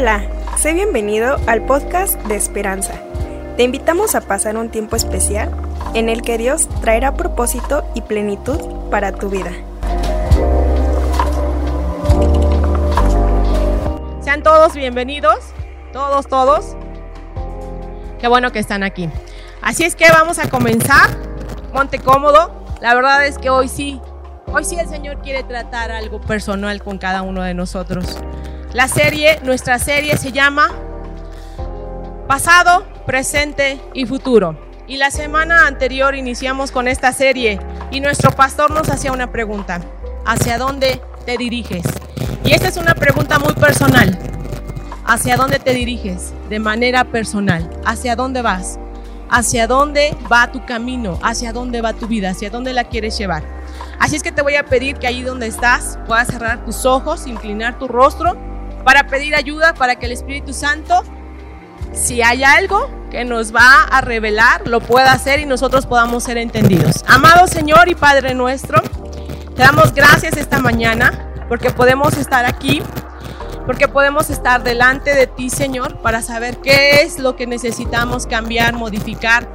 Hola, sé bienvenido al podcast de Esperanza. Te invitamos a pasar un tiempo especial en el que Dios traerá propósito y plenitud para tu vida. Sean todos bienvenidos, todos, todos. Qué bueno que están aquí. Así es que vamos a comenzar. Monte cómodo. La verdad es que hoy sí, hoy sí el Señor quiere tratar algo personal con cada uno de nosotros. La serie, nuestra serie se llama Pasado, Presente y Futuro. Y la semana anterior iniciamos con esta serie y nuestro pastor nos hacía una pregunta. ¿Hacia dónde te diriges? Y esta es una pregunta muy personal. ¿Hacia dónde te diriges? De manera personal. ¿Hacia dónde vas? ¿Hacia dónde va tu camino? ¿Hacia dónde va tu vida? ¿Hacia dónde la quieres llevar? Así es que te voy a pedir que ahí donde estás puedas cerrar tus ojos, inclinar tu rostro para pedir ayuda para que el Espíritu Santo, si hay algo que nos va a revelar, lo pueda hacer y nosotros podamos ser entendidos. Amado Señor y Padre nuestro, te damos gracias esta mañana porque podemos estar aquí, porque podemos estar delante de ti, Señor, para saber qué es lo que necesitamos cambiar, modificar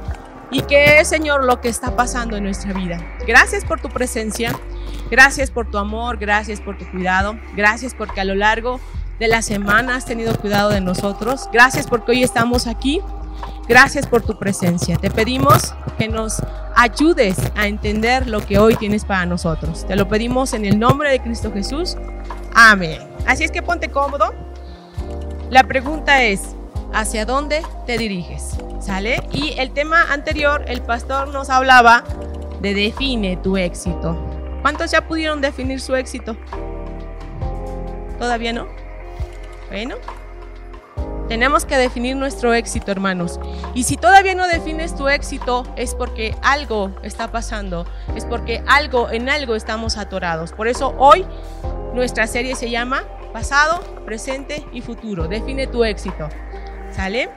y qué es, Señor, lo que está pasando en nuestra vida. Gracias por tu presencia. Gracias por tu amor, gracias por tu cuidado, gracias porque a lo largo de la semana has tenido cuidado de nosotros. Gracias porque hoy estamos aquí. Gracias por tu presencia. Te pedimos que nos ayudes a entender lo que hoy tienes para nosotros. Te lo pedimos en el nombre de Cristo Jesús. Amén. Así es que ponte cómodo. La pregunta es, ¿hacia dónde te diriges? ¿Sale? Y el tema anterior, el pastor nos hablaba de define tu éxito. ¿Cuántos ya pudieron definir su éxito? ¿Todavía no? Bueno, tenemos que definir nuestro éxito, hermanos. Y si todavía no defines tu éxito, es porque algo está pasando, es porque algo en algo estamos atorados. Por eso hoy nuestra serie se llama Pasado, Presente y Futuro. Define tu éxito. ¿Sale?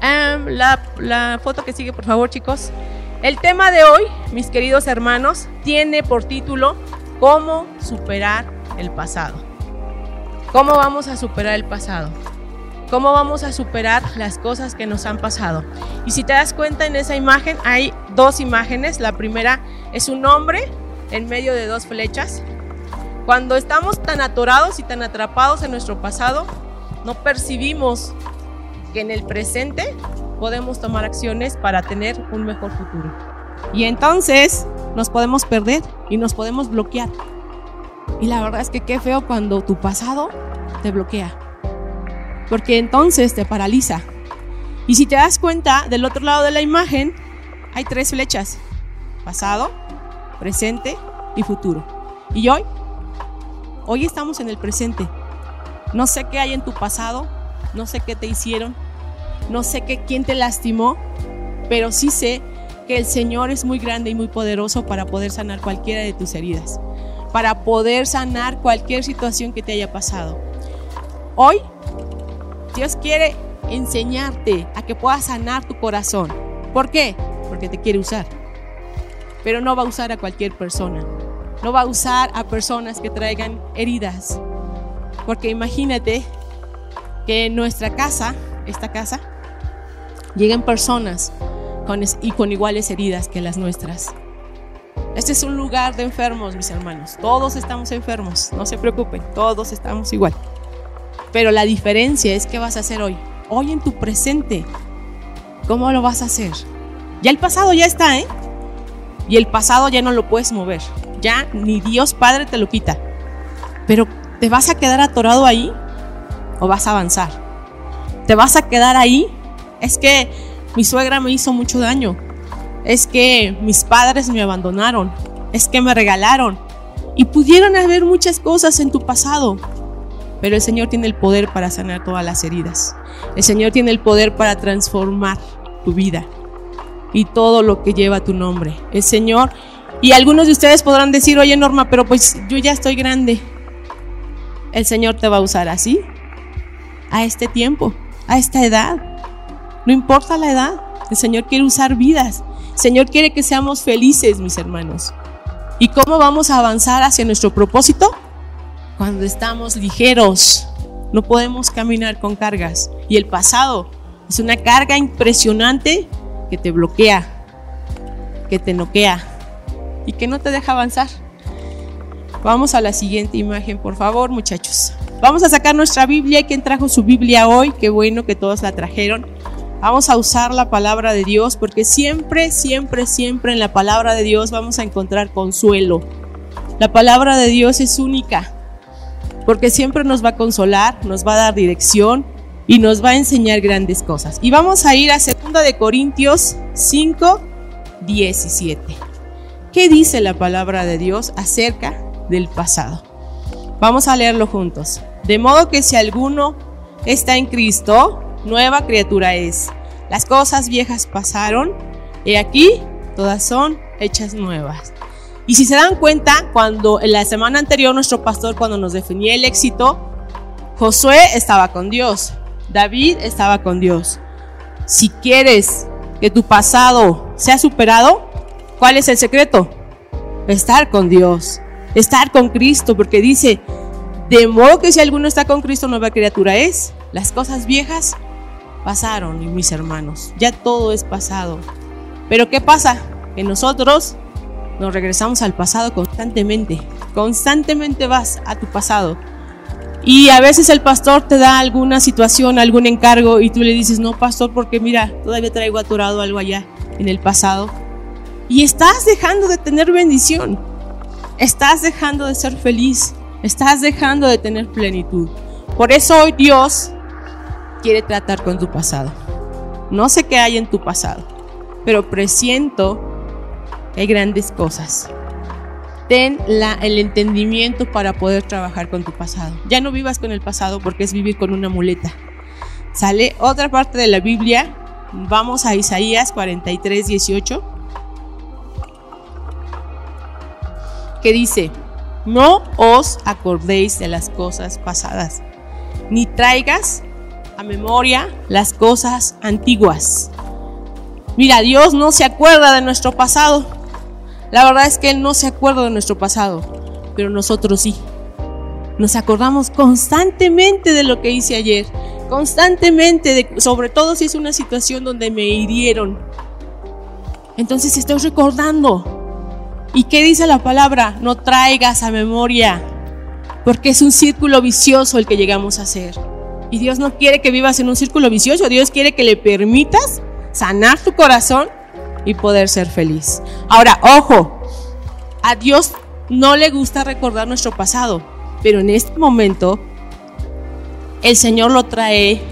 La, la foto que sigue, por favor, chicos. El tema de hoy, mis queridos hermanos, tiene por título Cómo superar el pasado. ¿Cómo vamos a superar el pasado? ¿Cómo vamos a superar las cosas que nos han pasado? Y si te das cuenta en esa imagen hay dos imágenes. La primera es un hombre en medio de dos flechas. Cuando estamos tan atorados y tan atrapados en nuestro pasado, no percibimos que en el presente podemos tomar acciones para tener un mejor futuro. Y entonces nos podemos perder y nos podemos bloquear. Y la verdad es que qué feo cuando tu pasado te bloquea. Porque entonces te paraliza. Y si te das cuenta, del otro lado de la imagen hay tres flechas. Pasado, presente y futuro. Y hoy, hoy estamos en el presente. No sé qué hay en tu pasado, no sé qué te hicieron, no sé qué, quién te lastimó, pero sí sé que el Señor es muy grande y muy poderoso para poder sanar cualquiera de tus heridas para poder sanar cualquier situación que te haya pasado. Hoy Dios quiere enseñarte a que puedas sanar tu corazón. ¿Por qué? Porque te quiere usar. Pero no va a usar a cualquier persona. No va a usar a personas que traigan heridas. Porque imagínate que en nuestra casa, esta casa, lleguen personas con, y con iguales heridas que las nuestras. Este es un lugar de enfermos, mis hermanos. Todos estamos enfermos, no se preocupen, todos estamos igual. Pero la diferencia es qué vas a hacer hoy. Hoy en tu presente. ¿Cómo lo vas a hacer? Ya el pasado ya está, ¿eh? Y el pasado ya no lo puedes mover. Ya ni Dios Padre te lo quita. Pero ¿te vas a quedar atorado ahí o vas a avanzar? ¿Te vas a quedar ahí? Es que mi suegra me hizo mucho daño es que mis padres me abandonaron, es que me regalaron. Y pudieron haber muchas cosas en tu pasado, pero el Señor tiene el poder para sanar todas las heridas. El Señor tiene el poder para transformar tu vida y todo lo que lleva tu nombre. El Señor, y algunos de ustedes podrán decir, oye Norma, pero pues yo ya estoy grande. El Señor te va a usar así, a este tiempo, a esta edad. No importa la edad, el Señor quiere usar vidas. Señor quiere que seamos felices, mis hermanos. ¿Y cómo vamos a avanzar hacia nuestro propósito? cuando estamos ligeros. No podemos caminar con cargas. Y el pasado es una carga impresionante que te bloquea, que te noquea y que no te deja avanzar. Vamos a la siguiente imagen, por favor, muchachos. Vamos a sacar nuestra Biblia. ¿Quién trajo su Biblia hoy? Qué bueno que todos la trajeron. Vamos a usar la palabra de Dios porque siempre, siempre, siempre en la palabra de Dios vamos a encontrar consuelo. La palabra de Dios es única porque siempre nos va a consolar, nos va a dar dirección y nos va a enseñar grandes cosas. Y vamos a ir a 2 de Corintios 5, 17. ¿Qué dice la palabra de Dios acerca del pasado? Vamos a leerlo juntos. De modo que si alguno está en Cristo, nueva criatura es. Las cosas viejas pasaron y aquí todas son hechas nuevas. Y si se dan cuenta, cuando en la semana anterior nuestro pastor cuando nos definía el éxito, Josué estaba con Dios, David estaba con Dios. Si quieres que tu pasado sea superado, ¿cuál es el secreto? Estar con Dios, estar con Cristo, porque dice, de modo que si alguno está con Cristo, nueva criatura es. Las cosas viejas pasaron, mis hermanos, ya todo es pasado. Pero ¿qué pasa? Que nosotros nos regresamos al pasado constantemente. Constantemente vas a tu pasado. Y a veces el pastor te da alguna situación, algún encargo y tú le dices, no, pastor, porque mira, todavía traigo atorado algo allá en el pasado. Y estás dejando de tener bendición. Estás dejando de ser feliz. Estás dejando de tener plenitud. Por eso hoy Dios quiere tratar con tu pasado. No sé qué hay en tu pasado, pero presiento hay grandes cosas. Ten la, el entendimiento para poder trabajar con tu pasado. Ya no vivas con el pasado porque es vivir con una muleta. Sale otra parte de la Biblia. Vamos a Isaías 43, 18. Que dice, no os acordéis de las cosas pasadas, ni traigas a memoria las cosas antiguas. Mira, Dios no se acuerda de nuestro pasado. La verdad es que Él no se acuerda de nuestro pasado, pero nosotros sí. Nos acordamos constantemente de lo que hice ayer, constantemente, de, sobre todo si es una situación donde me hirieron. Entonces estoy recordando. ¿Y qué dice la palabra? No traigas a memoria, porque es un círculo vicioso el que llegamos a hacer. Y Dios no quiere que vivas en un círculo vicioso, Dios quiere que le permitas sanar tu corazón y poder ser feliz. Ahora, ojo, a Dios no le gusta recordar nuestro pasado, pero en este momento el Señor lo trae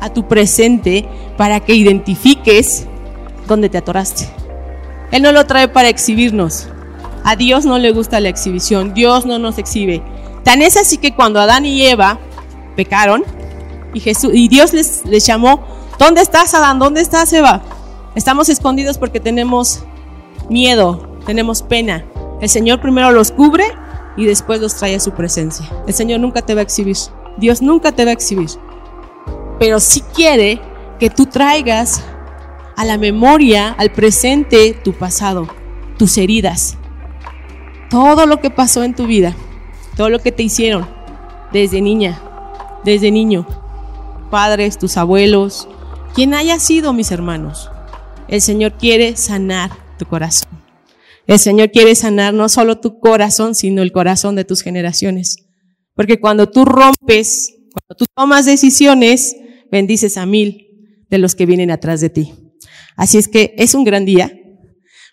a tu presente para que identifiques dónde te atoraste. Él no lo trae para exhibirnos. A Dios no le gusta la exhibición. Dios no nos exhibe. Tan es así que cuando Adán y Eva pecaron y, Jesús, y Dios les, llamó, ¿dónde estás Adán? ¿Dónde estás Eva? Estamos escondidos porque tenemos miedo, tenemos pena. El Señor primero los cubre y después los trae a su presencia. El Señor nunca te va a exhibir. Dios nunca te va a exhibir. Pero sí quiere que tú traigas a la memoria, al presente, tu pasado, tus heridas. Todo lo que pasó en tu vida, todo lo que te hicieron desde niña, desde niño, padres, tus abuelos, quien haya sido mis hermanos. El Señor quiere sanar tu corazón. El Señor quiere sanar no solo tu corazón, sino el corazón de tus generaciones. Porque cuando tú rompes, cuando tú tomas decisiones, bendices a mil de los que vienen atrás de ti. Así es que es un gran día.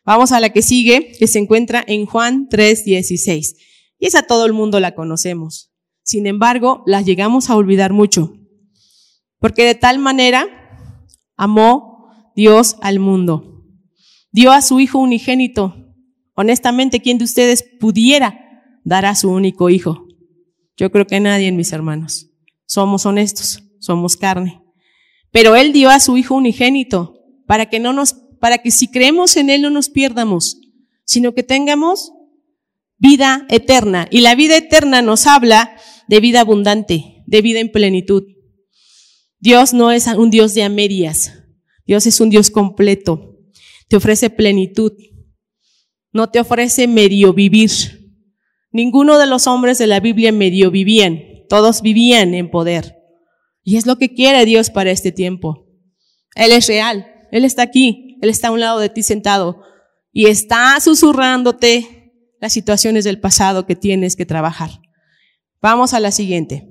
Vamos a la que sigue, que se encuentra en Juan 3:16. Y esa todo el mundo la conocemos. Sin embargo, la llegamos a olvidar mucho. Porque de tal manera amó Dios al mundo. Dio a su Hijo unigénito. Honestamente, ¿quién de ustedes pudiera dar a su único Hijo? Yo creo que nadie, mis hermanos. Somos honestos, somos carne. Pero Él dio a su Hijo unigénito para que no nos, para que si creemos en Él no nos pierdamos, sino que tengamos vida eterna. Y la vida eterna nos habla de vida abundante, de vida en plenitud. Dios no es un Dios de a medias. Dios es un Dios completo. Te ofrece plenitud. No te ofrece medio vivir. Ninguno de los hombres de la Biblia medio vivían, todos vivían en poder. Y es lo que quiere Dios para este tiempo. Él es real, Él está aquí, Él está a un lado de ti sentado y está susurrándote las situaciones del pasado que tienes que trabajar. Vamos a la siguiente.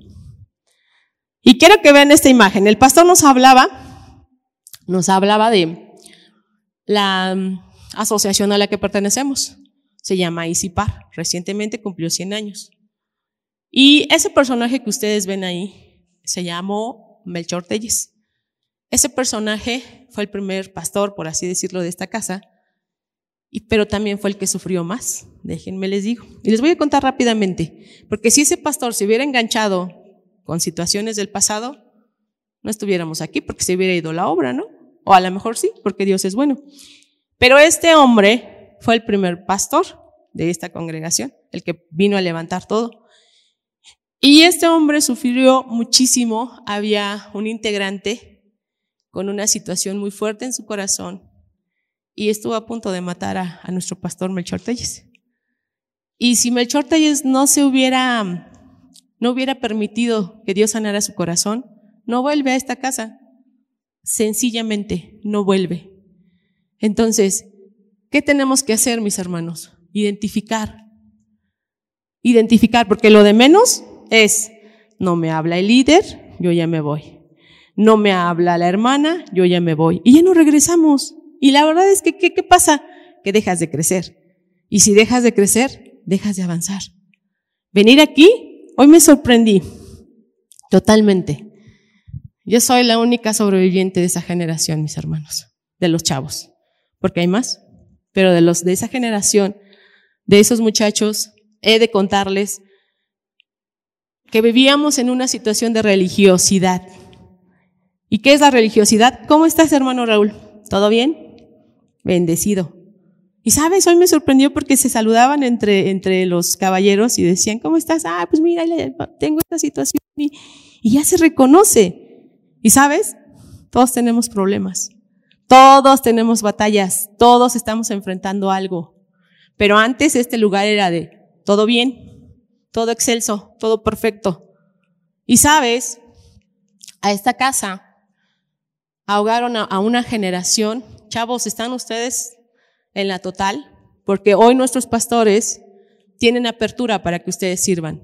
Y quiero que vean esta imagen. El pastor nos hablaba, nos hablaba de la mm, asociación a la que pertenecemos. Se llama ICIPAR. Recientemente cumplió 100 años. Y ese personaje que ustedes ven ahí se llamó Melchor Telles. Ese personaje fue el primer pastor, por así decirlo, de esta casa, y, pero también fue el que sufrió más, déjenme les digo. Y les voy a contar rápidamente, porque si ese pastor se hubiera enganchado con situaciones del pasado, no estuviéramos aquí porque se hubiera ido la obra, ¿no? O a lo mejor sí, porque Dios es bueno. Pero este hombre fue el primer pastor de esta congregación, el que vino a levantar todo. Y este hombre sufrió muchísimo. Había un integrante con una situación muy fuerte en su corazón y estuvo a punto de matar a, nuestro pastor Melchor Telles. Y si Melchor Telles no se hubiera, no hubiera permitido que Dios sanara su corazón, no vuelve a esta casa. Sencillamente no vuelve. Entonces, ¿qué tenemos que hacer, mis hermanos? Identificar. Identificar, porque lo de menos es, no me habla el líder, yo ya me voy. No me habla la hermana, yo ya me voy. Y ya no regresamos. Y la verdad es que, ¿qué, pasa? Que dejas de crecer. Y si dejas de crecer, dejas de avanzar. Venir aquí, hoy me sorprendí. Totalmente. Yo soy la única sobreviviente de esa generación, mis hermanos, de los chavos, porque hay más, pero de los de esa generación, de esos muchachos, he de contarles que vivíamos en una situación de religiosidad. ¿Y qué es la religiosidad? ¿Cómo estás, hermano Raúl? ¿Todo bien? Bendecido. Y sabes, hoy me sorprendió porque se saludaban entre, entre los caballeros y decían, ¿cómo estás? Ah, pues mira, tengo esta situación y, y ya se reconoce. Y sabes, todos tenemos problemas, todos tenemos batallas, todos estamos enfrentando algo. Pero antes este lugar era de todo bien, todo excelso, todo perfecto. Y sabes, a esta casa ahogaron a, una generación. Chavos, ¿están ustedes en la total? Porque hoy nuestros pastores tienen apertura para que ustedes sirvan.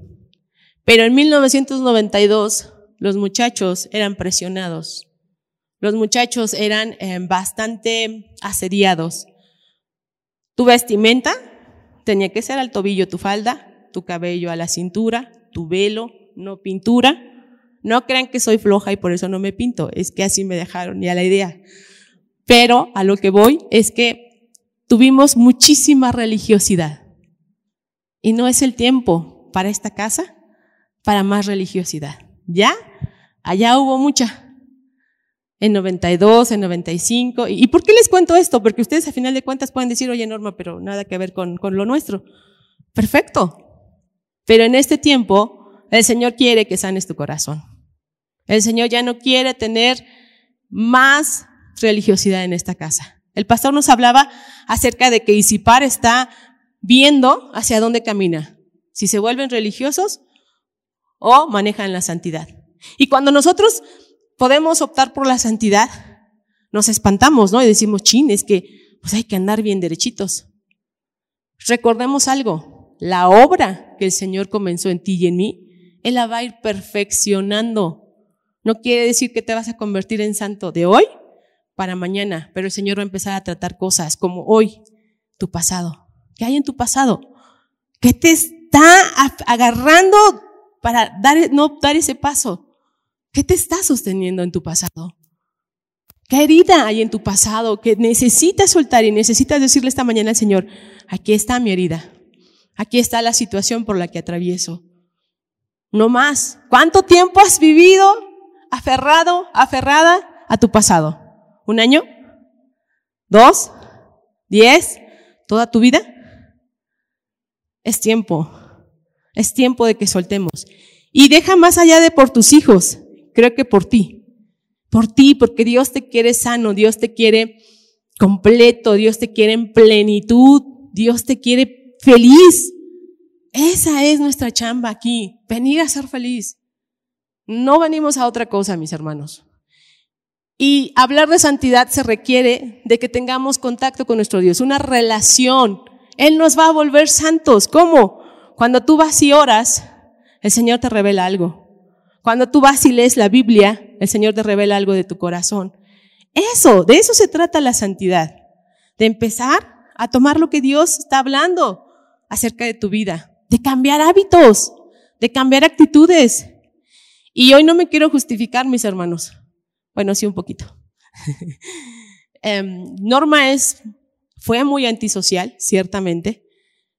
Pero en 1992 los muchachos eran presionados. Los muchachos eran eh, bastante asediados. Tu vestimenta tenía que ser al tobillo tu falda, tu cabello a la cintura, tu velo, no pintura. No crean que soy floja y por eso no me pinto, es que así me dejaron ya la idea. Pero a lo que voy es que tuvimos muchísima religiosidad. Y no es el tiempo para esta casa, para más religiosidad. ¿Ya? Allá hubo mucha. En 92, en 95. ¿Y por qué les cuento esto? Porque ustedes a final de cuentas pueden decir, oye Norma, pero nada que ver con, con lo nuestro. Perfecto. Pero en este tiempo, el Señor quiere que sanes tu corazón. El Señor ya no quiere tener más religiosidad en esta casa. El pastor nos hablaba acerca de que Isipar está viendo hacia dónde camina. Si se vuelven religiosos o manejan la santidad. Y cuando nosotros podemos optar por la santidad, nos espantamos, ¿no? Y decimos, chin, es que pues hay que andar bien derechitos. Recordemos algo, la obra que el Señor comenzó en ti y en mí, Él la va a ir perfeccionando. No quiere decir que te vas a convertir en santo de hoy para mañana, pero el Señor va a empezar a tratar cosas como hoy, tu pasado. ¿Qué hay en tu pasado? ¿Qué te está agarrando para dar, no dar ese paso? ¿Qué te está sosteniendo en tu pasado? ¿Qué herida hay en tu pasado que necesitas soltar y necesitas decirle esta mañana al Señor, aquí está mi herida, Aquí está la situación por la que atravieso. No más. ¿Cuánto tiempo has vivido aferrado, aferrada a tu pasado? ¿Un año? ¿Dos? ¿Diez? ¿Toda tu vida? Es tiempo. Es tiempo de que soltemos. Y deja más allá de por tus hijos. Creo que por ti. Por ti, porque Dios te quiere sano, Dios te quiere completo, Dios te quiere en plenitud, Dios te quiere feliz. Esa es nuestra chamba aquí, venir a ser feliz. No venimos a otra cosa, mis hermanos. Y hablar de santidad se requiere de que tengamos contacto con nuestro Dios, una relación. Él nos va a volver santos. ¿Cómo? Cuando tú vas y oras, el Señor te revela algo. Cuando tú vas y lees la Biblia, el Señor te revela algo de tu corazón. Eso, de eso se trata la santidad. De empezar a tomar lo que Dios está hablando acerca de tu vida. De cambiar hábitos, de cambiar actitudes. Y hoy no me quiero justificar, mis hermanos. Bueno, sí un poquito. Em, Norma es, fue muy antisocial, ciertamente,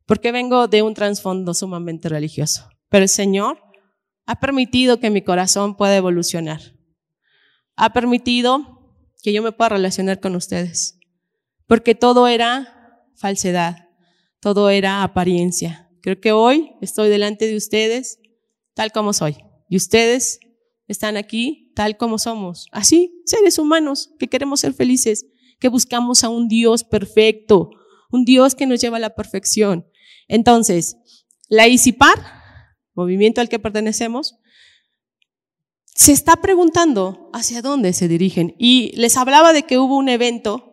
porque vengo de un trasfondo sumamente religioso. Pero el Señor ha permitido que mi corazón pueda evolucionar. Ha permitido que yo me pueda relacionar con ustedes. Porque todo era falsedad, todo era apariencia. Creo que hoy estoy delante de ustedes tal como soy. Y ustedes están aquí tal como somos. Así, seres humanos que queremos ser felices, que buscamos a un Dios perfecto, un Dios que nos lleva a la perfección. Entonces, la ICIPAR, movimiento al que pertenecemos, se está preguntando hacia dónde se dirigen. Y les hablaba de que hubo un evento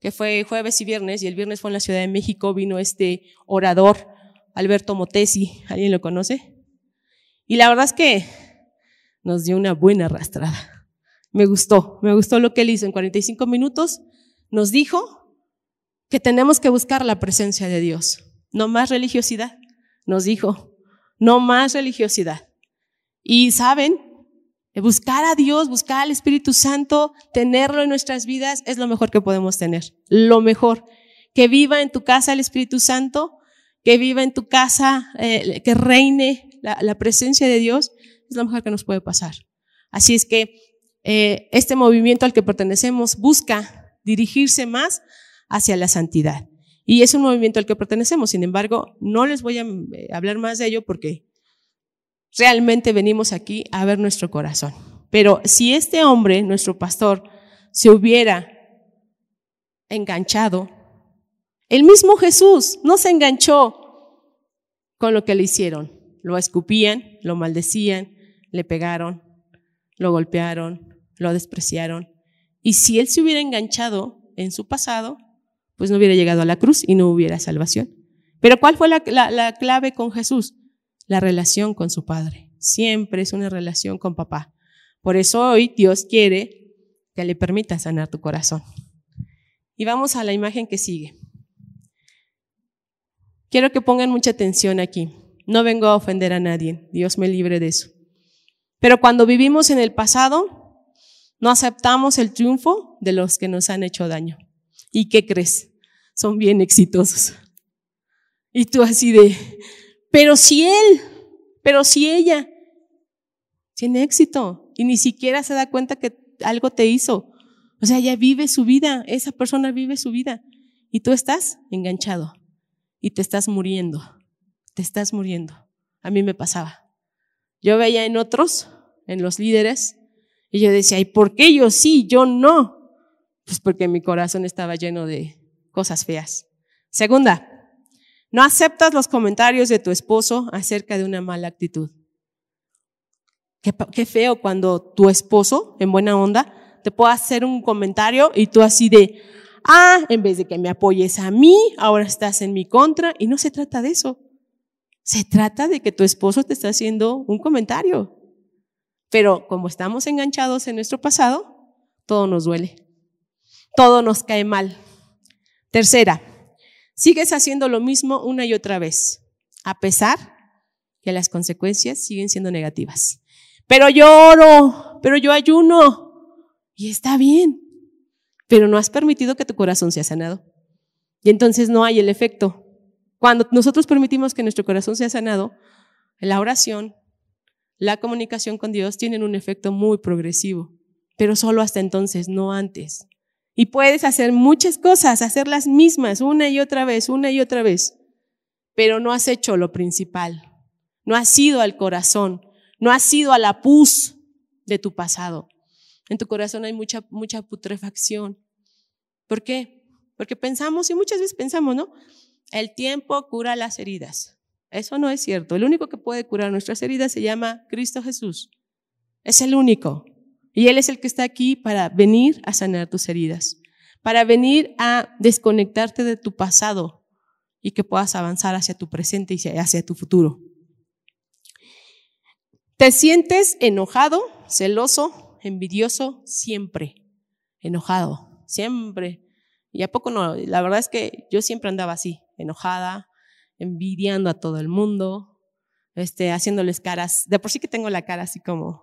que fue jueves y viernes, y el viernes fue en la Ciudad de México, vino este orador, Alberto Motesi, ¿alguien lo conoce? Y la verdad es que nos dio una buena arrastrada. Me gustó, me gustó lo que él hizo en 45 minutos. Nos dijo que tenemos que buscar la presencia de Dios, no más religiosidad. Nos dijo, no más religiosidad. Y saben, buscar a Dios, buscar al Espíritu Santo, tenerlo en nuestras vidas es lo mejor que podemos tener. Lo mejor. Que viva en tu casa el Espíritu Santo, que viva en tu casa, eh, que reine la, la presencia de Dios es lo mejor que nos puede pasar. Así es que eh, este movimiento al que pertenecemos busca dirigirse más hacia la santidad. Y es un movimiento al que pertenecemos. Sin embargo, no les voy a eh, hablar más de ello porque realmente venimos aquí a ver nuestro corazón. Pero si este hombre, nuestro pastor, se hubiera enganchado, el mismo Jesús no se enganchó con lo que le hicieron. Lo escupían, lo maldecían, le pegaron, lo golpearon, lo despreciaron. Y si él se hubiera enganchado en su pasado, pues no hubiera llegado a la cruz y no hubiera salvación. Pero ¿cuál fue la, clave con Jesús? La relación con su Padre. Siempre es una relación con papá. Por eso hoy Dios quiere que le permita sanar tu corazón. Y vamos a la imagen que sigue. Quiero que pongan mucha atención aquí. No vengo a ofender a nadie. Dios me libre de eso. Pero cuando vivimos en el pasado, no aceptamos el triunfo de los que nos han hecho daño. ¿Y qué crees? Son bien exitosos. Y tú así de, pero si él, pero si ella tiene éxito y ni siquiera se da cuenta que algo te hizo. O sea, ella vive su vida, esa persona vive su vida y tú estás enganchado y te estás muriendo, te estás muriendo. A mí me pasaba. Yo veía en otros, en los líderes, y yo decía, ¿y por qué yo sí, yo no? Pues porque mi corazón estaba lleno de cosas feas. Segunda, no aceptas los comentarios de tu esposo acerca de una mala actitud. Qué, feo cuando tu esposo, en buena onda, te pueda hacer un comentario y tú así de, ah, en vez de que me apoyes a mí, ahora estás en mi contra. Y no se trata de eso. Se trata de que tu esposo te está haciendo un comentario. Pero como estamos enganchados en nuestro pasado, todo nos duele. Todo nos cae mal. Tercera, sigues haciendo lo mismo una y otra vez, a pesar que las consecuencias siguen siendo negativas. Pero yo oro, pero yo ayuno, y está bien, pero no has permitido que tu corazón sea sanado. Y entonces no hay el efecto cuando nosotros permitimos que nuestro corazón sea sanado, la oración, la comunicación con Dios tienen un efecto muy progresivo, pero solo hasta entonces, no antes. Y puedes hacer muchas cosas, hacer las mismas una y otra vez, una y otra vez, pero no has hecho lo principal. No has ido al corazón, no has ido a la pus de tu pasado. En tu corazón hay mucha, mucha putrefacción. ¿Por qué? Porque pensamos, y muchas veces pensamos, ¿no? El tiempo cura las heridas. Eso no es cierto. El único que puede curar nuestras heridas se llama Cristo Jesús. Es el único. Y Él es el que está aquí para venir a sanar tus heridas, para venir a desconectarte de tu pasado y que puedas avanzar hacia tu presente y hacia tu futuro. Te sientes enojado, celoso, envidioso, siempre. Enojado, siempre. Y a poco no, la verdad es que yo siempre andaba así, enojada, envidiando a todo el mundo, este, haciéndoles caras. De por sí que tengo la cara así como.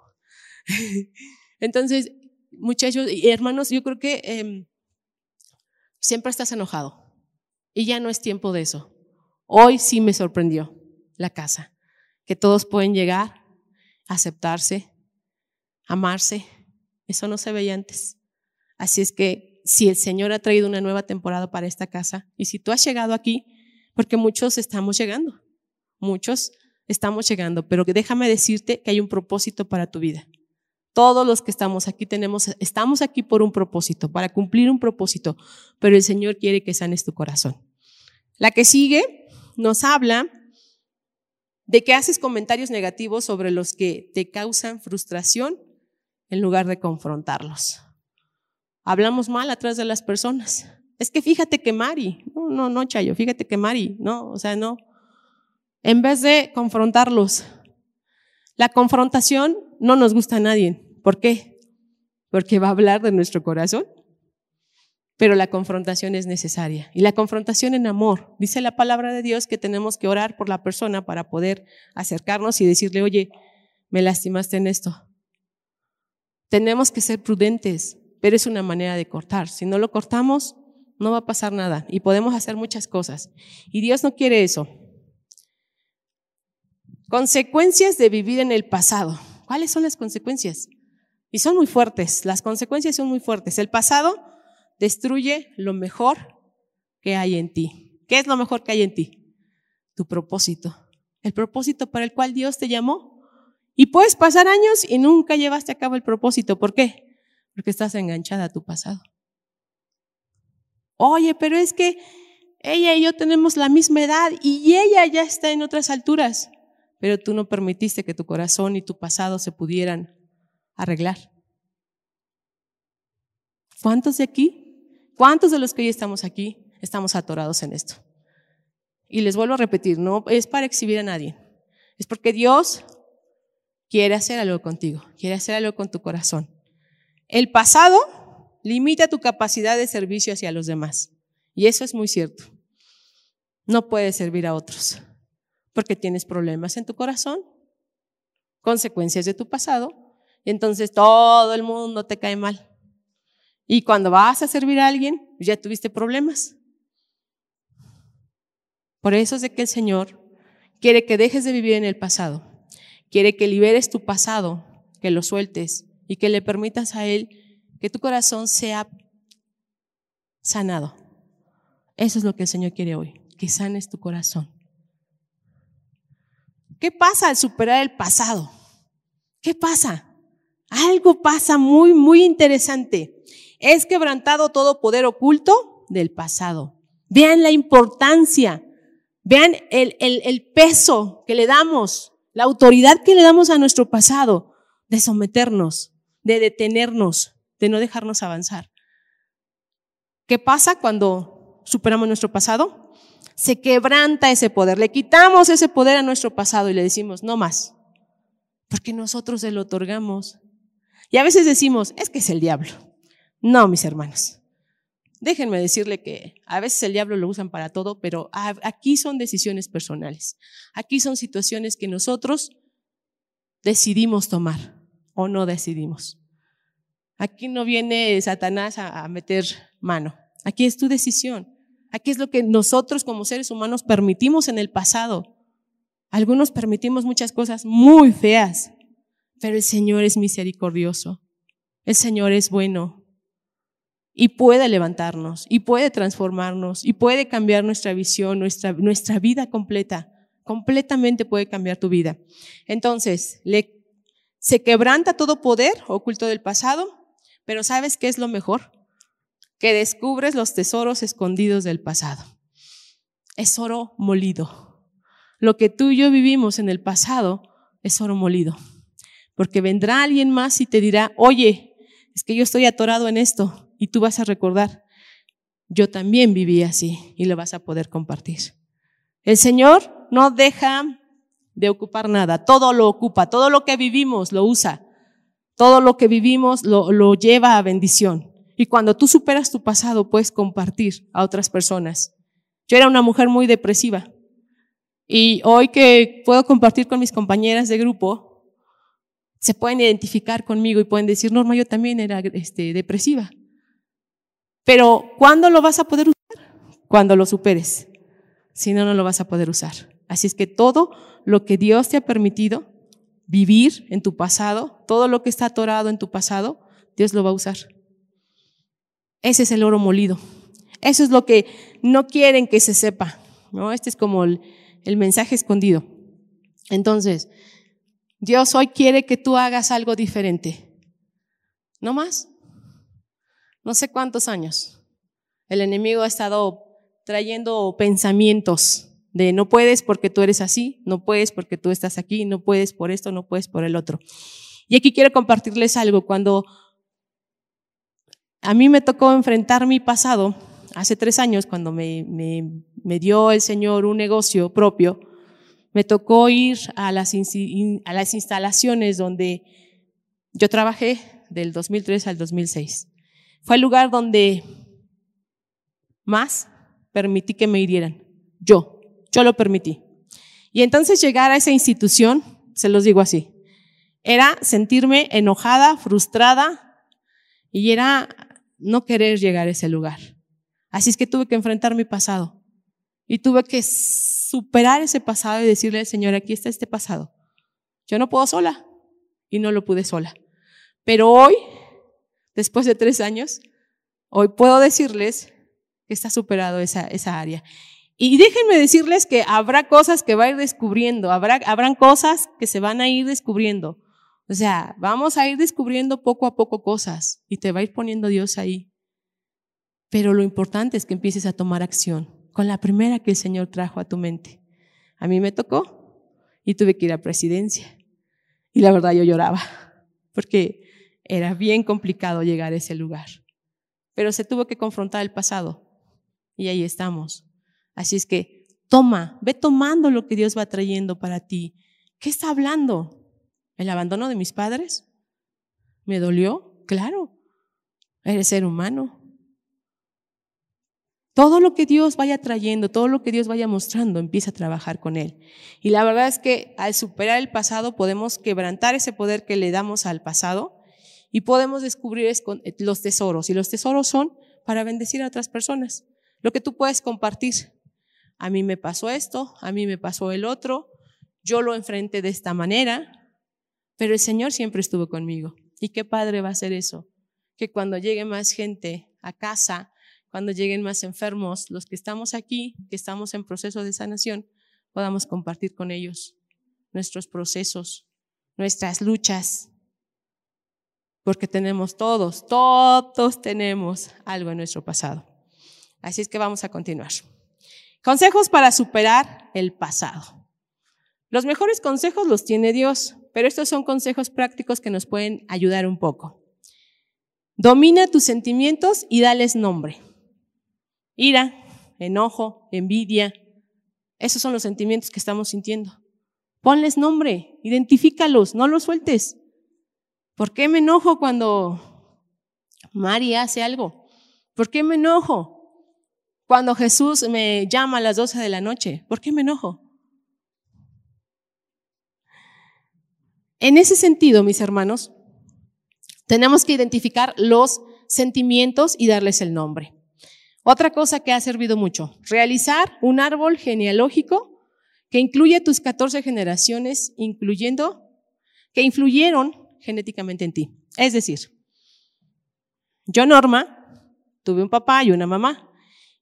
Entonces, muchachos y hermanos, yo creo que em, siempre estás enojado. Y ya no es tiempo de eso. Hoy sí me sorprendió la casa, que todos pueden llegar, aceptarse, amarse. Eso no se veía antes. Así es que si el Señor ha traído una nueva temporada para esta casa y si tú has llegado aquí, porque muchos estamos llegando, muchos estamos llegando, pero déjame decirte que hay un propósito para tu vida. Todos los que estamos aquí tenemos, estamos aquí por un propósito, para cumplir un propósito, pero el Señor quiere que sanes tu corazón. La que sigue nos habla de que haces comentarios negativos sobre los que te causan frustración en lugar de confrontarlos. Hablamos mal atrás de las personas. Es que fíjate que Mari, no, no, no, Chayo, fíjate que Mari, no, o sea, no. En vez de confrontarlos, la confrontación no nos gusta a nadie. ¿Por qué? Porque va a hablar de nuestro corazón. Pero la confrontación es necesaria. Y la confrontación en amor. Dice la palabra de Dios que tenemos que orar por la persona para poder acercarnos y decirle, oye, me lastimaste en esto. Tenemos que ser prudentes, pero es una manera de cortar. Si no lo cortamos, no va a pasar nada y podemos hacer muchas cosas. Y Dios no quiere eso. Consecuencias de vivir en el pasado. ¿Cuáles son las consecuencias? Y son muy fuertes, las consecuencias son muy fuertes. El pasado destruye lo mejor que hay en ti. ¿Qué es lo mejor que hay en ti? Tu propósito. El propósito para el cual Dios te llamó. Y puedes pasar años y nunca llevaste a cabo el propósito. ¿Por qué? Porque estás enganchada a tu pasado. Oye, pero es que ella y yo tenemos la misma edad y ella ya está en otras alturas, pero tú no permitiste que tu corazón y tu pasado se pudieran arreglar. ¿Cuántos de aquí? ¿Cuántos de los que hoy estamos aquí estamos atorados en esto? Y les vuelvo a repetir, no es para exhibir a nadie, es porque Dios quiere hacer algo contigo, quiere hacer algo con tu corazón. El pasado limita tu capacidad de servicio hacia los demás. Y eso es muy cierto. No puedes servir a otros porque tienes problemas en tu corazón, consecuencias de tu pasado, y entonces todo el mundo te cae mal. Y cuando vas a servir a alguien, ya tuviste problemas. Por eso es de que el Señor quiere que dejes de vivir en el pasado, quiere que liberes tu pasado, que lo sueltes y que le permitas a Él que tu corazón sea sanado. Eso es lo que el Señor quiere hoy, que sanes tu corazón. ¿Qué pasa al superar el pasado? ¿Qué pasa? Algo pasa muy, muy interesante. Es quebrantado todo poder oculto del pasado. Vean la importancia, vean el, el, el peso que le damos, la autoridad que le damos a nuestro pasado de someternos, de detenernos, de no dejarnos avanzar. ¿Qué pasa cuando superamos nuestro pasado? Se quebranta ese poder, le quitamos ese poder a nuestro pasado y le decimos, no más, porque nosotros se lo otorgamos. Y a veces decimos, es que es el diablo. No, mis hermanos. Déjenme decirle que a veces el diablo lo usan para todo, pero aquí son decisiones personales. Aquí son situaciones que nosotros decidimos tomar o no decidimos. Aquí no viene Satanás a, meter mano. Aquí es tu decisión. Aquí es lo que nosotros como seres humanos permitimos en el pasado. Algunos permitimos muchas cosas muy feas, pero el Señor es misericordioso. El Señor es bueno y puede levantarnos y puede transformarnos y puede cambiar nuestra visión, nuestra, nuestra vida completa. Completamente puede cambiar tu vida. Entonces, le, se quebranta todo poder oculto del pasado pero ¿sabes qué es lo mejor? Que descubres los tesoros escondidos del pasado. Es oro molido. Lo que tú y yo vivimos en el pasado es oro molido. Porque vendrá alguien más y te dirá, oye, es que yo estoy atorado en esto. Y tú vas a recordar, yo también viví así y lo vas a poder compartir. El Señor no deja de ocupar nada, todo lo ocupa, todo lo que vivimos lo usa, todo lo que vivimos lo, lo lleva a bendición. Y cuando tú superas tu pasado, puedes compartir a otras personas. Yo era una mujer muy depresiva. Y hoy que puedo compartir con mis compañeras de grupo, se pueden identificar conmigo y pueden decir, Norma, yo también era este, depresiva. Pero ¿cuándo lo vas a poder usar? Cuando lo superes. Si no, no lo vas a poder usar. Así es que todo lo que Dios te ha permitido vivir en tu pasado, todo lo que está atorado en tu pasado, Dios lo va a usar. Ese es el oro molido. Eso es lo que no quieren que se sepa. ¿no? Este es como el, el mensaje escondido. Entonces, Dios hoy quiere que tú hagas algo diferente. ¿No más? No sé cuántos años. El enemigo ha estado trayendo pensamientos de no puedes porque tú eres así, no puedes porque tú estás aquí, no puedes por esto, no puedes por el otro. Y aquí quiero compartirles algo. Cuando a mí me tocó enfrentar mi pasado, hace tres años, cuando me, me, dio el Señor un negocio propio, me tocó ir a las, a las instalaciones donde yo trabajé del 2003 al 2006. Fue el lugar donde más permití que me hirieran. Yo, yo lo permití. Y entonces llegar a esa institución, se los digo así, era sentirme enojada, frustrada y era no querer llegar a ese lugar. Así es que tuve que enfrentar mi pasado y tuve que superar ese pasado y decirle al Señor, aquí está este pasado. Yo no puedo sola y no lo pude sola. Pero hoy, después de tres años, hoy puedo decirles que está superado esa, esa área. Y déjenme decirles que habrá cosas que va a ir descubriendo, habrá, habrán cosas que se van a ir descubriendo. O sea, vamos a ir descubriendo poco a poco cosas y te va a ir poniendo Dios ahí. Pero lo importante es que empieces a tomar acción con la primera que el Señor trajo a tu mente. A mí me tocó y tuve que ir a presidencia. Y la verdad yo lloraba, porque era bien complicado llegar a ese lugar. Pero se tuvo que confrontar el pasado y ahí estamos. Así es que toma, ve tomando lo que Dios va trayendo para ti. ¿Qué está hablando? ¿El abandono de mis padres? ¿Me dolió? Claro. Eres ser humano. Todo lo que Dios vaya trayendo, todo lo que Dios vaya mostrando, empieza a trabajar con Él. Y la verdad es que al superar el pasado podemos quebrantar ese poder que le damos al pasado y podemos descubrir los tesoros. Y los tesoros son para bendecir a otras personas. Lo que tú puedes compartir. A mí me pasó esto, a mí me pasó el otro, yo lo enfrenté de esta manera, pero el Señor siempre estuvo conmigo. Y qué padre va a ser eso. Que cuando llegue más gente a casa, cuando lleguen más enfermos, los que estamos aquí, que estamos en proceso de sanación, podamos compartir con ellos nuestros procesos, nuestras luchas, porque tenemos todos, todos tenemos algo en nuestro pasado. Así es que vamos a continuar. Consejos para superar el pasado. Los mejores consejos los tiene Dios, pero estos son consejos prácticos que nos pueden ayudar un poco. Domina tus sentimientos y dales nombre. Ira, enojo, envidia. Esos son los sentimientos que estamos sintiendo. Ponles nombre, identifícalos, no los sueltes. ¿Por qué me enojo cuando Mari hace algo? ¿Por qué me enojo cuando Jesús me llama a las 12 de la noche? ¿Por qué me enojo? En ese sentido, mis hermanos, tenemos que identificar los sentimientos y darles el nombre. Otra cosa que ha servido mucho, realizar un árbol genealógico que incluye tus 14 generaciones, incluyendo que influyeron genéticamente en ti. Es decir, yo, Norma, tuve un papá y una mamá,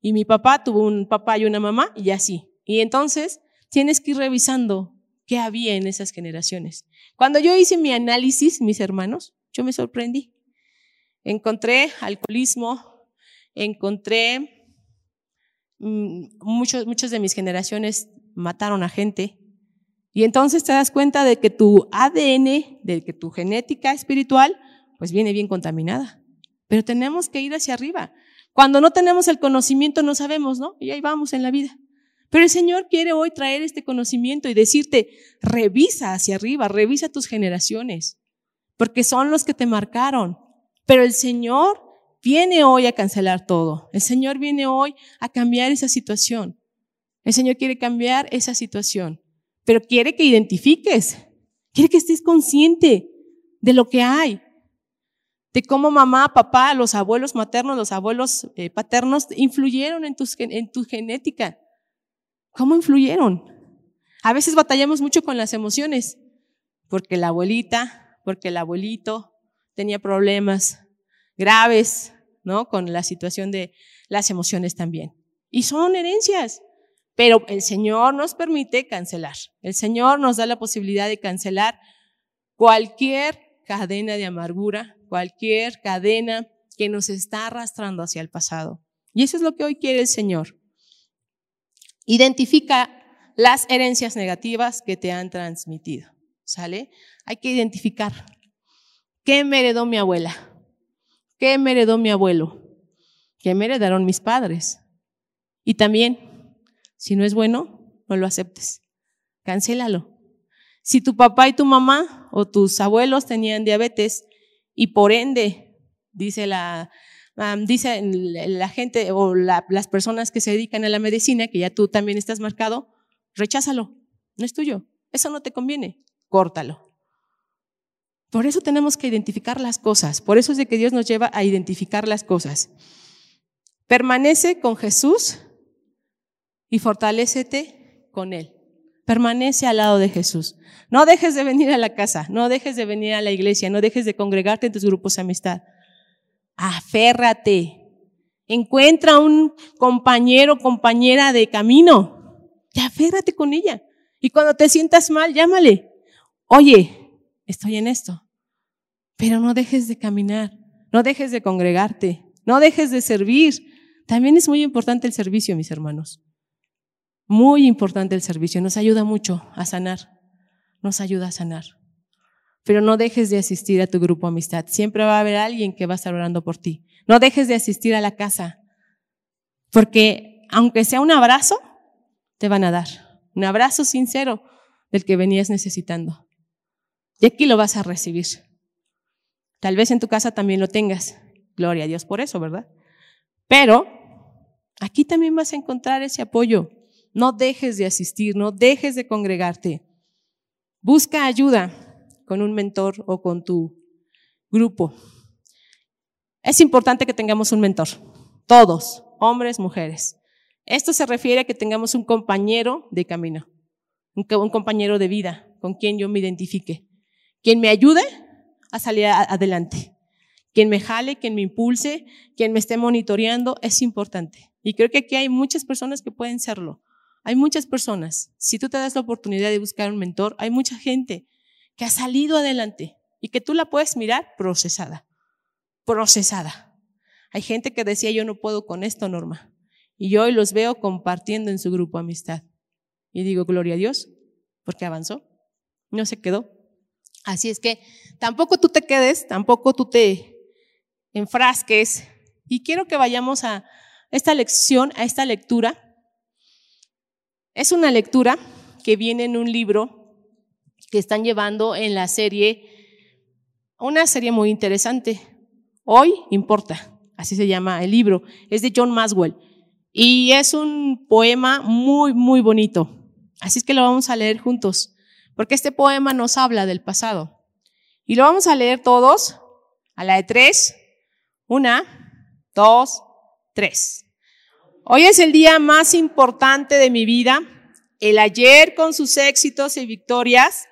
y mi papá tuvo un papá y una mamá, y así. Y entonces tienes que ir revisando qué había en esas generaciones. Cuando yo hice mi análisis, mis hermanos, yo me sorprendí. Encontré alcoholismo, encontré mm, muchos, muchos de mis generaciones mataron a gente. Y entonces te das cuenta de que tu ADN, de que tu genética espiritual, pues viene bien contaminada. Pero tenemos que ir hacia arriba. Cuando no tenemos el conocimiento no sabemos, ¿no? Y ahí vamos en la vida. Pero el Señor quiere hoy traer este conocimiento y decirte, revisa hacia arriba, revisa tus generaciones, porque son los que te marcaron. Pero el Señor viene hoy a cancelar todo. El Señor viene hoy a cambiar esa situación. El Señor quiere cambiar esa situación, pero quiere que identifiques, quiere que estés consciente de lo que hay, de cómo mamá, papá, los abuelos maternos, los abuelos eh, paternos influyeron en, en tu genética. ¿Cómo influyeron? A veces batallamos mucho con las emociones, porque la abuelita, porque el abuelito tenía problemas graves, ¿no? Con la situación de las emociones también. Y son herencias, pero el Señor nos permite cancelar. El Señor nos da la posibilidad de cancelar cualquier cadena de amargura, cualquier cadena que nos está arrastrando hacia el pasado. Y eso es lo que hoy quiere el Señor. Identifica las herencias negativas que te han transmitido. ¿Sale? Hay que identificar. ¿Qué me heredó mi abuela? ¿Qué me heredó mi abuelo? ¿Qué me heredaron mis padres? Y también, si no es bueno, no lo aceptes. Cancélalo. Si tu papá y tu mamá o tus abuelos tenían diabetes y por ende, dice la, dice la gente o las personas que se dedican a la medicina, que ya tú también estás marcado, recházalo, no es tuyo, eso no te conviene, córtalo. Por eso tenemos que identificar las cosas, por eso es de que Dios nos lleva a identificar las cosas. Permanece con Jesús y fortalécete con Él. Permanece al lado de Jesús. No dejes de venir a la casa, no dejes de venir a la iglesia, no dejes de congregarte en tus grupos de amistad aférrate. Encuentra un compañero, compañera de camino y aférrate con ella. Y cuando te sientas mal, llámale. Oye, estoy en esto. Pero no dejes de caminar, no dejes de congregarte, no dejes de servir. También es muy importante el servicio, mis hermanos. Muy importante el servicio. Nos ayuda mucho a sanar. Nos ayuda a sanar pero no dejes de asistir a tu grupo amistad. Siempre va a haber alguien que va a estar orando por ti. No dejes de asistir a la casa, porque aunque sea un abrazo, te van a dar. Un abrazo sincero del que venías necesitando. Y aquí lo vas a recibir. Tal vez en tu casa también lo tengas. Gloria a Dios por eso, ¿verdad? Pero aquí también vas a encontrar ese apoyo. No dejes de asistir, no dejes de congregarte. Busca ayuda con un mentor o con tu grupo. Es importante que tengamos un mentor, todos, hombres, mujeres. Esto se refiere a que tengamos un compañero de camino, un, compañero de vida con quien yo me identifique, quien me ayude a salir adelante, quien me jale, quien me impulse, quien me esté monitoreando, es importante. Y creo que aquí hay muchas personas que pueden serlo. Hay muchas personas. Si tú te das la oportunidad de buscar un mentor, hay mucha gente que ha salido adelante y que tú la puedes mirar procesada, procesada. Hay gente que decía, yo no puedo con esto, Norma. Y yo hoy los veo compartiendo en su grupo amistad. Y digo, gloria a Dios, porque avanzó, no se quedó. Así es que tampoco tú te quedes, tampoco tú te enfrasques. Y quiero que vayamos a esta lección, a esta lectura. Es una lectura que viene en un libro que están llevando en la serie, una serie muy interesante. Hoy importa, así se llama el libro, es de John Maswell y es un poema muy, muy bonito. Así es que lo vamos a leer juntos, porque este poema nos habla del pasado. Y lo vamos a leer todos a la de tres. Una, dos, tres. Hoy es el día más importante de mi vida. El ayer con sus éxitos y victorias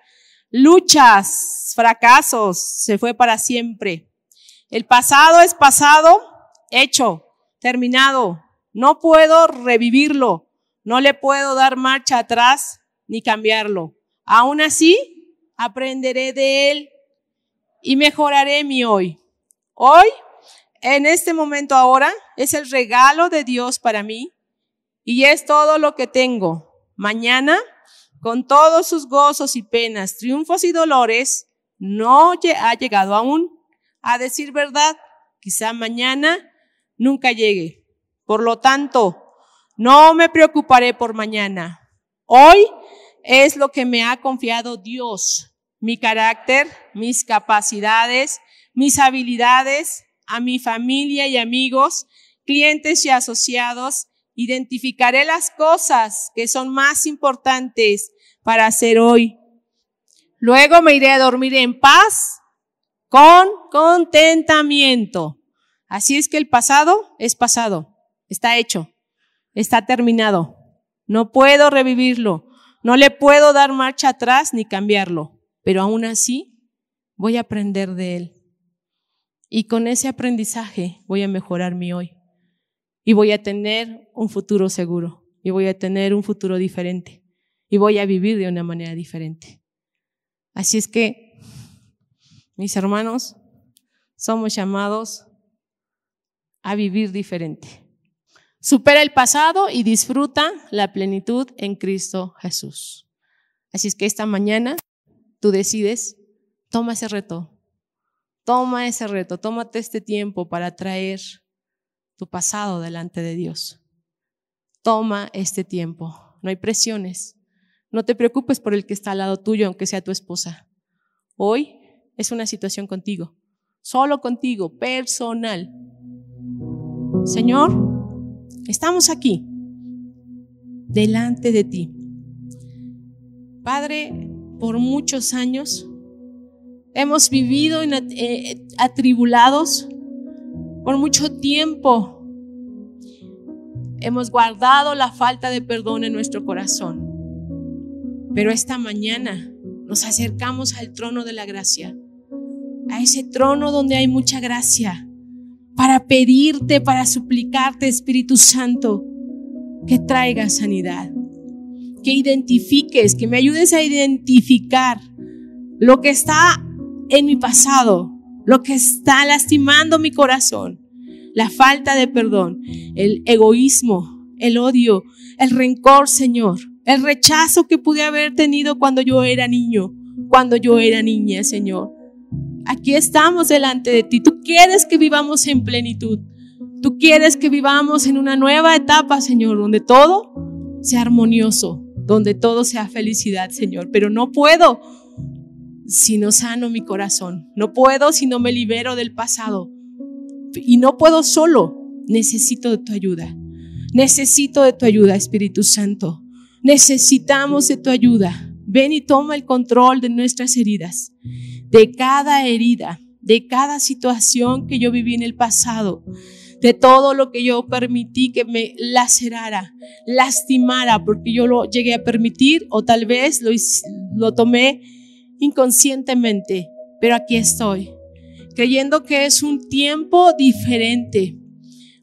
luchas, fracasos, se fue para siempre. El pasado es pasado, hecho, terminado. No puedo revivirlo, no le puedo dar marcha atrás ni cambiarlo. Aún así, aprenderé de él y mejoraré mi hoy. Hoy, en este momento ahora, es el regalo de Dios para mí y es todo lo que tengo Mañana, con todos sus gozos y penas, triunfos y dolores, no ha llegado aún. A decir verdad, quizá mañana nunca llegue. Por lo tanto, no me preocuparé por mañana. Hoy es lo que me ha confiado Dios, mi carácter, mis capacidades, mis habilidades, a mi familia y amigos, clientes y asociados, identificaré las cosas que son más importantes para hacer hoy. Luego me iré a dormir en paz con contentamiento. Así es que el pasado es pasado, está hecho, está terminado. No puedo revivirlo, no le puedo dar marcha atrás ni cambiarlo, pero aún así voy a aprender de él. Y con ese aprendizaje voy a mejorar mi hoy. Y voy a tener un futuro seguro. Y voy a tener un futuro diferente. Y voy a vivir de una manera diferente. Así es que, mis hermanos, somos llamados a vivir diferente. Supera el pasado y disfruta la plenitud en Cristo Jesús. Así es que esta mañana tú decides, toma ese reto, Toma ese reto, tómate este tiempo para traer tu pasado delante de Dios. Toma este tiempo. No hay presiones. No te preocupes por el que está al lado tuyo, aunque sea tu esposa. Hoy es una situación contigo, solo contigo, personal. Señor, estamos aquí, delante de ti. Padre, por muchos años Hemos vivido eh, atribulados por mucho tiempo. Hemos guardado la falta de perdón en nuestro corazón. Pero esta mañana nos acercamos al trono de la gracia, a ese trono donde hay mucha gracia, para pedirte, para suplicarte, Espíritu Santo, que traiga sanidad, que identifiques, que me ayudes a identificar lo que está en mi pasado, lo que está lastimando mi corazón, la falta de perdón, el egoísmo, el odio, el rencor, Señor, el rechazo que pude haber tenido cuando yo era niño, cuando yo era niña, Señor. Aquí estamos delante de ti. Tú quieres que vivamos en plenitud. Tú quieres que vivamos en una nueva etapa, Señor, donde todo sea armonioso, donde todo sea felicidad, Señor. Pero no puedo si no sano mi corazón. No puedo si no me libero del pasado. Y no puedo solo. Necesito de tu ayuda. Necesito de tu ayuda, Espíritu Santo. Necesitamos de tu ayuda. Ven y toma el control de nuestras heridas, de cada herida, de cada situación que yo viví en el pasado, de todo lo que yo permití que me lacerara, lastimara, porque yo lo llegué a permitir o tal vez lo, lo tomé inconscientemente, pero aquí estoy, creyendo que es un tiempo diferente,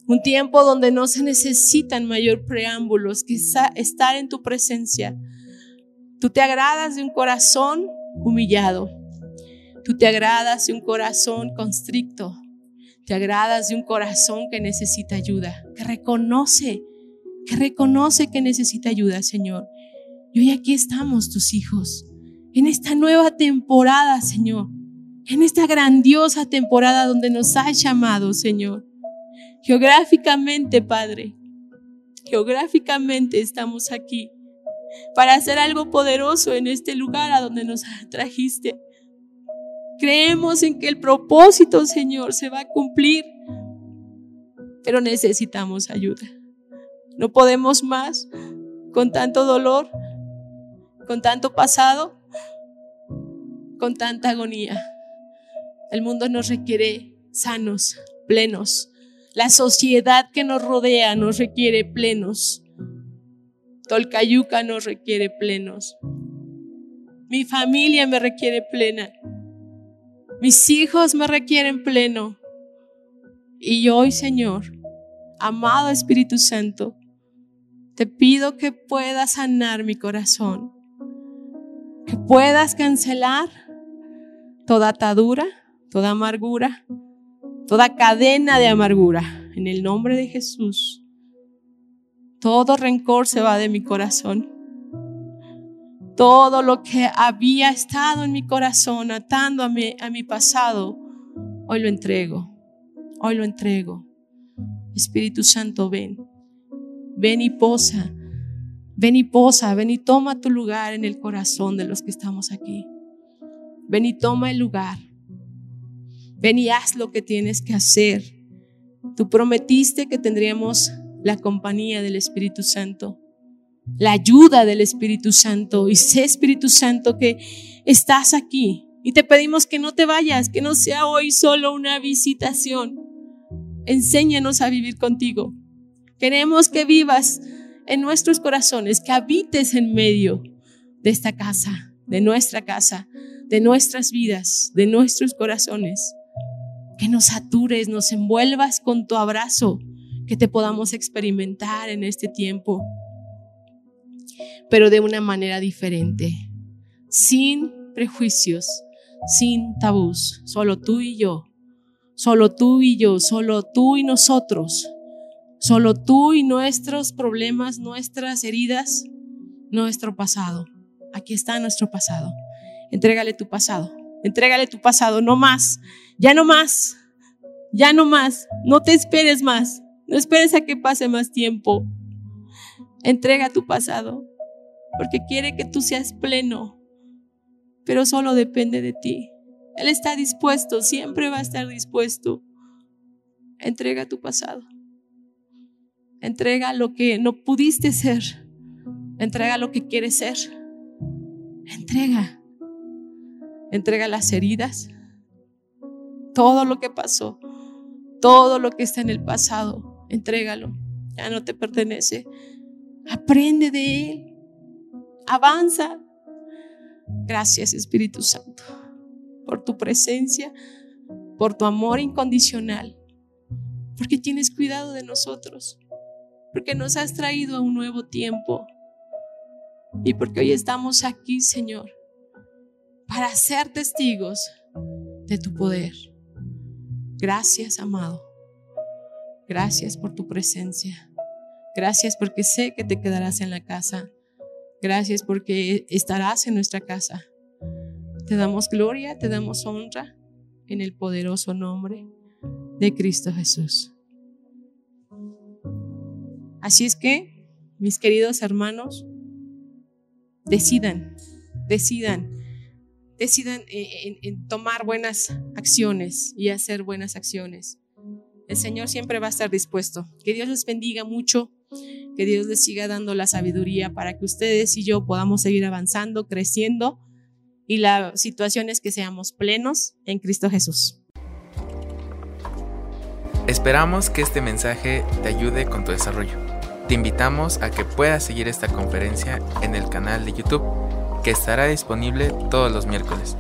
un tiempo donde no se necesitan mayor preámbulos, que estar en tu presencia. Tú te agradas de un corazón humillado, tú te agradas de un corazón constricto, te agradas de un corazón que necesita ayuda, que reconoce, que reconoce que necesita ayuda, Señor. Y hoy aquí estamos, tus hijos en esta nueva temporada, Señor, en esta grandiosa temporada donde nos has llamado, Señor. Geográficamente, Padre, geográficamente estamos aquí para hacer algo poderoso en este lugar a donde nos trajiste. Creemos en que el propósito, Señor, se va a cumplir, pero necesitamos ayuda. No podemos más con tanto dolor, con tanto pasado, con tanta agonía. El mundo nos requiere sanos, plenos. La sociedad que nos rodea nos requiere plenos. Tolcayuca nos requiere plenos. Mi familia me requiere plena. Mis hijos me requieren pleno. Y hoy, Señor, amado Espíritu Santo, te pido que puedas sanar mi corazón, que puedas cancelar toda atadura, toda amargura, toda cadena de amargura. En el nombre de Jesús, todo rencor se va de mi corazón. Todo lo que había estado en mi corazón atando a mi, a mi pasado, hoy lo entrego. Hoy lo entrego. Espíritu Santo, ven. Ven y posa. Ven y posa. Ven y toma tu lugar en el corazón de los que estamos aquí. Ven y toma el lugar. Ven y haz lo que tienes que hacer. Tú prometiste que tendríamos la compañía del Espíritu Santo, la ayuda del Espíritu Santo. Y sé, Espíritu Santo, que estás aquí. Y te pedimos que no te vayas, que no sea hoy solo una visitación. Enséñanos a vivir contigo. Queremos que vivas en nuestros corazones, que habites en medio de esta casa, de nuestra casa, de nuestras vidas, de nuestros corazones. Que nos satures, nos envuelvas con tu abrazo, que te podamos experimentar en este tiempo, pero de una manera diferente, sin prejuicios, sin tabús, solo tú y yo, solo tú y yo, solo tú y nosotros, solo tú y nuestros problemas, nuestras heridas, nuestro pasado. Aquí está nuestro pasado. Entrégale tu pasado. Entrégale tu pasado, no más. Ya no más. Ya no más. No te esperes más. No esperes a que pase más tiempo. Entrega tu pasado, porque quiere que tú seas pleno, pero solo depende de ti. Él está dispuesto, siempre va a estar dispuesto. Entrega tu pasado. Entrega lo que no pudiste ser. Entrega lo que quieres ser. Entrega. Entrega las heridas, todo lo que pasó, todo lo que está en el pasado, entrégalo. Ya no te pertenece. Aprende de Él. Avanza. Gracias Espíritu Santo por tu presencia, por tu amor incondicional, porque tienes cuidado de nosotros, porque nos has traído a un nuevo tiempo y porque hoy estamos aquí, Señor, para ser testigos de tu poder. Gracias, amado. Gracias por tu presencia. Gracias porque sé que te quedarás en la casa. Gracias porque estarás en nuestra casa. Te damos gloria, te damos honra en el poderoso nombre de Cristo Jesús. Así es que, mis queridos hermanos, decidan, decidan decidan eh, tomar buenas acciones y hacer buenas acciones. El Señor siempre va a estar dispuesto. Que Dios les bendiga mucho, que Dios les siga dando la sabiduría para que ustedes y yo podamos seguir avanzando, creciendo y la situación es que seamos plenos en Cristo Jesús. Esperamos que este mensaje te ayude con tu desarrollo. Te invitamos a que puedas seguir esta conferencia en el canal de YouTube estará disponible todos los miércoles.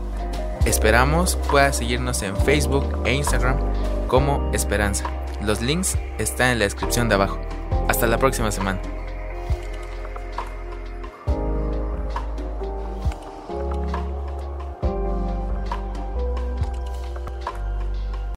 Esperamos puedas seguirnos en Facebook e Instagram como Esperanza. Los links están en la descripción de abajo. Hasta la próxima semana.